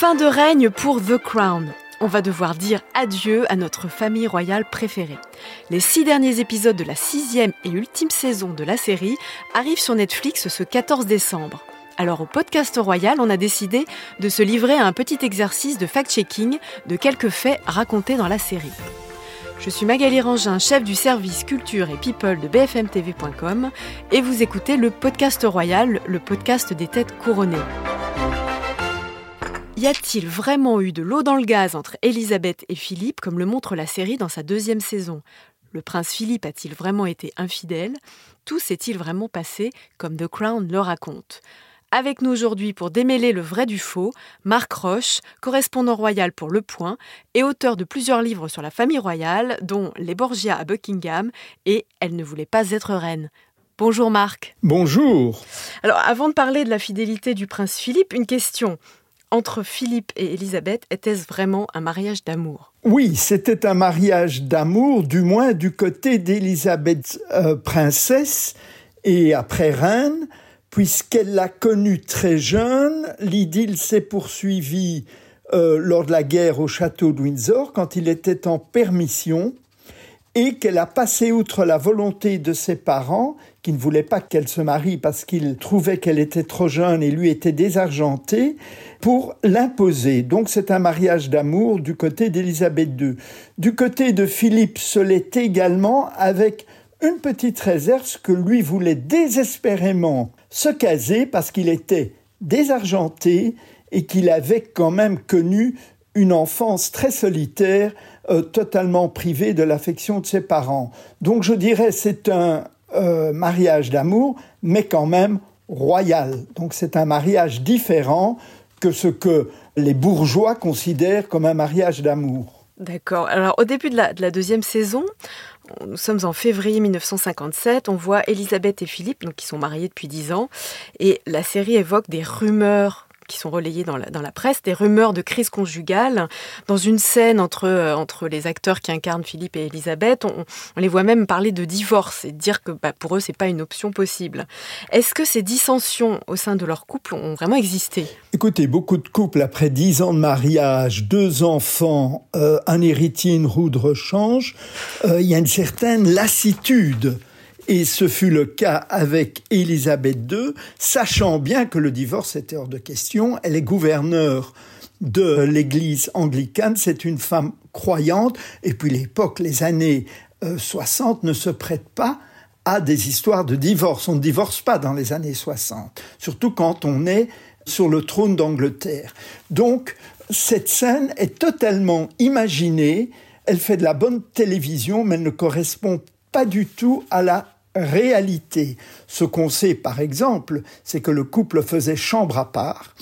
Fin de règne pour The Crown. On va devoir dire adieu à notre famille royale préférée. Les six derniers épisodes de la sixième et ultime saison de la série arrivent sur Netflix ce 14 décembre. Alors au podcast royal, on a décidé de se livrer à un petit exercice de fact-checking de quelques faits racontés dans la série. Je suis Magali Rangin, chef du service culture et people de bfmtv.com et vous écoutez le podcast royal, le podcast des têtes couronnées. Y a-t-il vraiment eu de l'eau dans le gaz entre Elisabeth et Philippe, comme le montre la série dans sa deuxième saison? Le prince Philippe a-t-il vraiment été infidèle? Tout s'est-il vraiment passé comme The Crown le raconte? Avec nous aujourd'hui pour démêler le vrai du faux, Marc Roche, correspondant royal pour Le Point et auteur de plusieurs livres sur la famille royale, dont Les Borgia à Buckingham et Elle ne voulait pas être reine. Bonjour Marc. Bonjour. Alors avant de parler de la fidélité du prince Philippe, une question. Entre Philippe et Élisabeth, était-ce vraiment un mariage d'amour? Oui, c'était un mariage d'amour, du moins du côté d'Élisabeth euh, princesse et après reine puisqu'elle l'a connu très jeune. L'idylle s'est poursuivie euh, lors de la guerre au château de Windsor, quand il était en permission, et qu'elle a passé outre la volonté de ses parents, qui ne voulaient pas qu'elle se marie parce qu'ils trouvaient qu'elle était trop jeune et lui était désargenté, pour l'imposer. Donc c'est un mariage d'amour du côté d'Élisabeth II. Du côté de Philippe, ce l'est également avec une petite réserve que lui voulait désespérément se caser parce qu'il était désargenté et qu'il avait quand même connu une enfance très solitaire, euh, totalement privée de l'affection de ses parents. Donc je dirais c'est un euh, mariage d'amour, mais quand même royal. Donc c'est un mariage différent que ce que les bourgeois considèrent comme un mariage d'amour. D'accord. Alors au début de la, de la deuxième saison, nous sommes en février 1957, on voit Elisabeth et Philippe, donc qui sont mariés depuis dix ans, et la série évoque des rumeurs qui sont relayées dans la, presse, des rumeurs de crise conjugale. Dans une scène entre, euh, les acteurs qui incarnent Philippe et Elisabeth, on, les voit même parler de divorce et dire que bah, pour eux, c'est pas une option possible. Est-ce que ces dissensions au sein de leur couple ont vraiment existé? Écoutez, beaucoup de couples, après dix ans de mariage, deux enfants, euh, un héritier, une roue de rechange, euh, il y a une certaine lassitude et ce fut le cas avec Élisabeth II, sachant bien que le divorce était hors de question. Elle est gouverneure de l'église anglicane, c'est une femme croyante, et puis l'époque, les années 60 euh, ne se prêtent pas à des histoires de divorce. On ne divorce pas dans les années 60, surtout quand on est sur le trône d'Angleterre. Donc, cette scène est totalement imaginée, elle fait de la bonne télévision, mais elle ne correspond pas du tout à la réalité. Ce qu'on sait, par exemple, c'est que le couple faisait chambre à part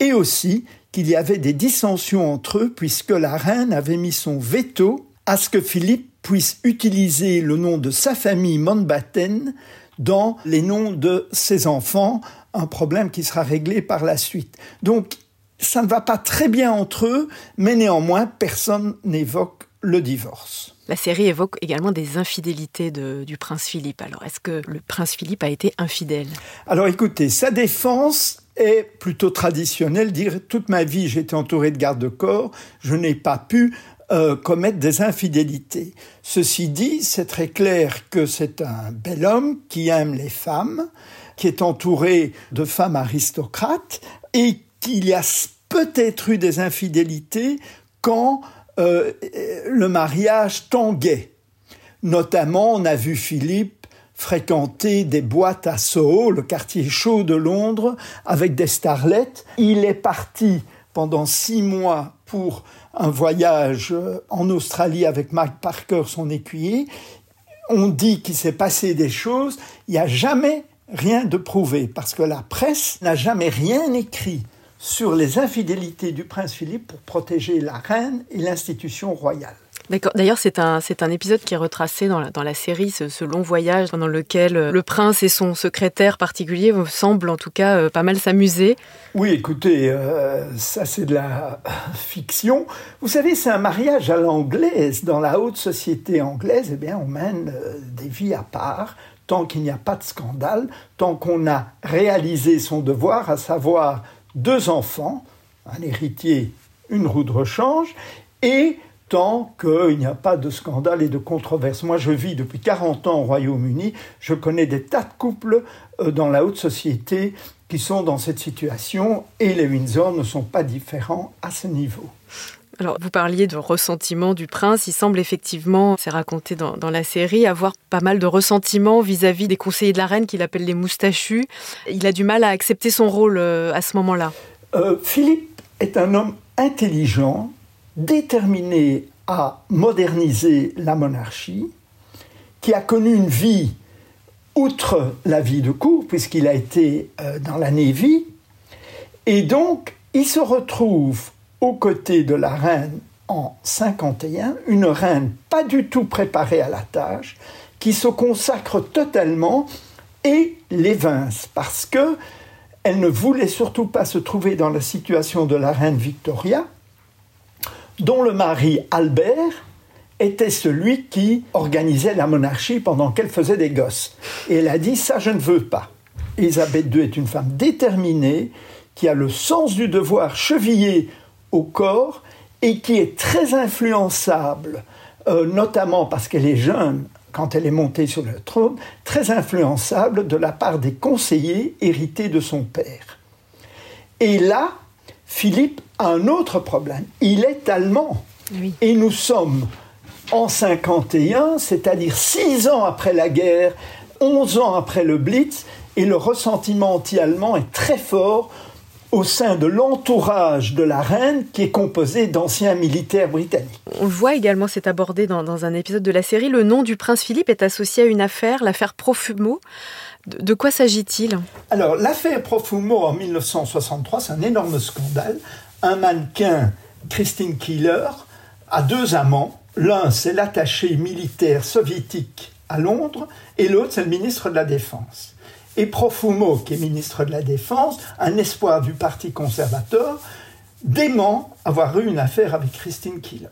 et aussi qu'il y avait des dissensions entre eux puisque la reine avait mis son veto à ce que Philippe puisse utiliser le nom de sa famille Mountbatten dans les noms de ses enfants, un problème qui sera réglé par la suite. Donc, ça ne va pas très bien entre eux, mais néanmoins, personne n'évoque le divorce. La série évoque également des infidélités du prince Philippe. Alors, est-ce que le prince Philippe a été infidèle? Alors, écoutez, sa défense est plutôt traditionnelle. Dire toute ma vie, j'ai été entouré de gardes-corps, je n'ai pas pu euh, commettre des infidélités. Ceci dit, c'est très clair que c'est un bel homme qui aime les femmes, qui est entouré de femmes aristocrates et qu'il y a peut-être eu des infidélités quand euh, le mariage tanguait. Notamment, on a vu Philippe fréquenter des boîtes à Soho, le quartier chaud de Londres, avec des starlettes. Il est parti pendant six mois pour un voyage euh, en Australie avec Mike Parker, son écuyer. On dit qu'il s'est passé des choses. Il n'y a jamais rien de prouvé parce que la presse n'a jamais rien écrit sur les infidélités du prince Philippe pour protéger la reine et l'institution royale. D'ailleurs, c'est un, c'est un épisode qui est retracé dans la, dans la série, ce, long voyage pendant lequel euh, le prince et son secrétaire particulier semblent en tout cas euh, pas mal s'amuser. Oui, écoutez, euh, ça c'est de la fiction. Vous savez, c'est un mariage à l'anglaise. Dans la haute société anglaise, eh bien, on mène des vies à part tant qu'il n'y a pas de scandale, tant qu'on a réalisé son devoir, à savoir deux enfants, un héritier, une roue de rechange, et tant qu'il n'y a pas de scandale et de controverse. Moi, je vis depuis 40 ans au Royaume-Uni, je connais des tas de couples euh, dans la haute société qui sont dans cette situation, et les Windsor ne sont pas différents à ce niveau. Alors, vous parliez de ressentiment du prince. Il semble effectivement, c'est raconté dans, la série, avoir pas mal de ressentiment vis-à-vis des conseillers de la reine qu'il appelle les moustachus. Il a du mal à accepter son rôle euh, à ce moment-là. Euh, Philippe est un homme intelligent, déterminé à moderniser la monarchie, qui a connu une vie outre la vie de cour, puisqu'il a été euh, dans la Navy, et donc il se retrouve aux côtés de la reine en 51, une reine pas du tout préparée à la tâche, qui se consacre totalement et l'évince parce que elle ne voulait surtout pas se trouver dans la situation de la reine Victoria, dont le mari Albert était celui qui organisait la monarchie pendant qu'elle faisait des gosses. Et elle a dit ça je ne veux pas. Elisabeth II est une femme déterminée qui a le sens du devoir chevillé au corps et qui est très influençable, euh, notamment parce qu'elle est jeune quand elle est montée sur le trône, très influençable de la part des conseillers hérités de son père. Et là, Philippe a un autre problème. Il est allemand. Et nous sommes en 51, c'est-à-dire six ans après la guerre, 11 ans après le Blitz, et le ressentiment anti-allemand est très fort au sein de l'entourage de la reine qui est composé d'anciens militaires britanniques. On le voit également, c'est abordé dans, un épisode de la série, le nom du prince Philippe est associé à une affaire, l'affaire Profumo. De, quoi s'agit-il? Alors, l'affaire Profumo en 1963, c'est un énorme scandale. Un mannequin, Christine Keeler, a deux amants. L'un, c'est l'attaché militaire soviétique à Londres, et l'autre, c'est le ministre de la Défense et Profumo, qui est ministre de la Défense, un espoir du Parti conservateur, dément avoir eu une affaire avec Christine Killer.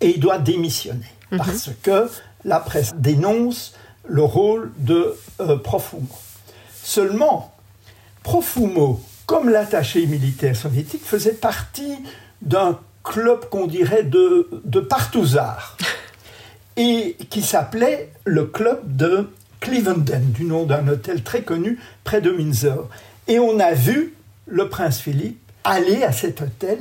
Et il doit démissionner, mhm. parce que la presse dénonce le rôle de euh, Profumo. Seulement, Profumo, comme l'attaché militaire soviétique, faisait partie d'un club qu'on dirait de, de partouzards, et qui s'appelait le club de Clevenden, du nom d'un hôtel très connu près de Windsor. Et on a vu le prince Philippe aller à cet hôtel.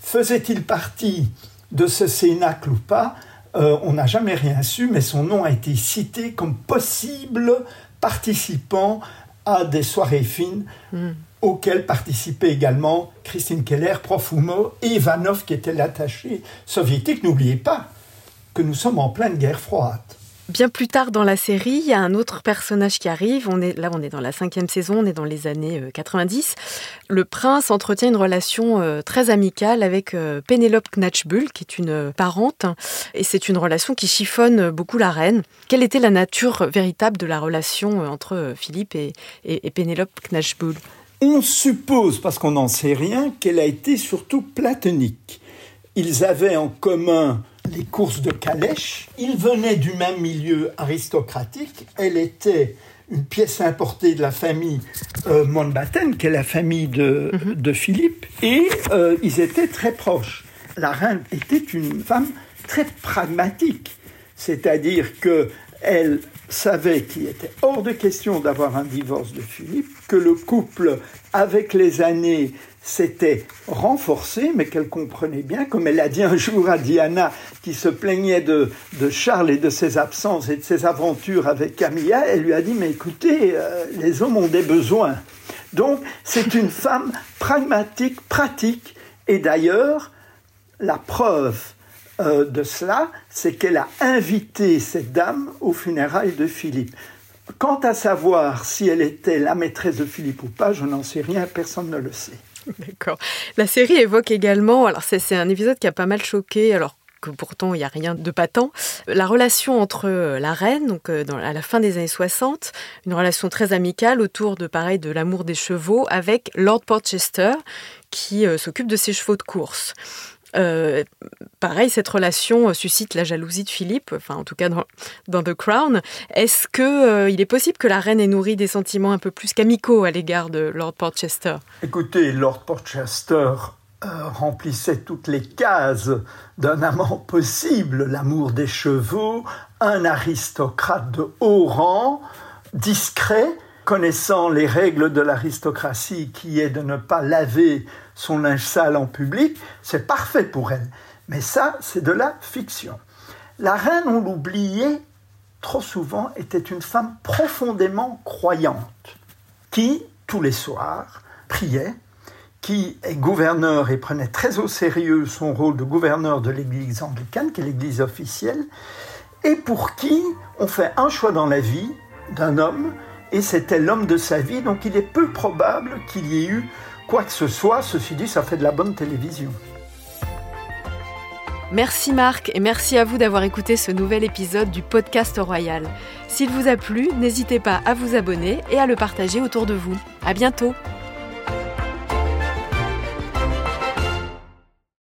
Faisait-il partie de ce cénacle ou pas? Euh, On n'a jamais rien su, mais son nom a été cité comme possible participant à des soirées fines hmm. auxquelles participaient également Christine Keller, Profumo et Ivanov, qui était l'attaché soviétique. N'oubliez pas que nous sommes en pleine guerre froide. Bien plus tard dans la série, il y a un autre personnage qui arrive. On est là, on est dans la cinquième saison, on est dans les années 90. Euh, le prince entretient une relation euh, très amicale avec euh, Pénélope Knatchbull, qui est une parente, et c'est une relation qui chiffonne beaucoup la reine. Quelle était la nature véritable de la relation entre Philippe et, et, et Pénélope Knatchbull? On suppose, parce qu'on n'en sait rien, qu'elle a été surtout platonique. Ils avaient en commun les courses de calèche. Il venait du même milieu aristocratique. Elle était une pièce importée de la famille euh, Mountbatten, qui est la famille de, mhm. Philippe, et euh, ils étaient très proches. La reine était une femme très pragmatique, c'est-à-dire que elle savait qu'il était hors de question d'avoir un divorce de Philippe, que le couple, avec les années, s'était renforcée, mais qu'elle comprenait bien, comme elle a dit un jour à Diana, qui se plaignait de, Charles et de ses absences et de ses aventures avec Camilla, elle lui a dit, mais écoutez, euh, les hommes ont des besoins. Donc, c'est une femme pragmatique, pratique, et d'ailleurs, la preuve euh, de cela, c'est qu'elle a invité cette dame aux funérailles de Philippe. Quant à savoir si elle était la maîtresse de Philippe ou pas, je n'en sais rien, personne ne le sait. D'accord. La série évoque également, alors c'est un épisode qui a pas mal choqué, alors que pourtant il n'y a rien de patent, la relation entre euh, la reine, donc euh, à la fin des années 60, une relation très amicale autour de pareil de l'amour des chevaux avec Lord Portchester qui euh, s'occupe de ses chevaux de course. Euh, pareil, cette relation euh, suscite la jalousie de Philippe, enfin en tout cas dans, The Crown. Est-ce qu'il euh, est possible que la reine ait nourri des sentiments un peu plus qu'amicaux à l'égard de Lord Portchester Écoutez, Lord Portchester euh, remplissait toutes les cases d'un amant possible, l'amour des chevaux, un aristocrate de haut rang, discret, connaissant les règles de l'aristocratie qui est de ne pas laver son linge sale en public, c'est parfait pour elle. Mais ça, c'est de la fiction. La reine, on l'oubliait trop souvent, était une femme profondément croyante, qui, tous les soirs, priait, qui est gouverneur et prenait très au sérieux son rôle de gouverneur de l'Église anglicane, qui est l'Église officielle, et pour qui on fait un choix dans la vie d'un homme, et c'était l'homme de sa vie, donc il est peu probable qu'il y ait eu quoi que ce soit. Ceci dit, ça fait de la bonne télévision. Merci Marc et merci à vous d'avoir écouté ce nouvel épisode du podcast Royal. S'il vous a plu, n'hésitez pas à vous abonner et à le partager autour de vous. À bientôt!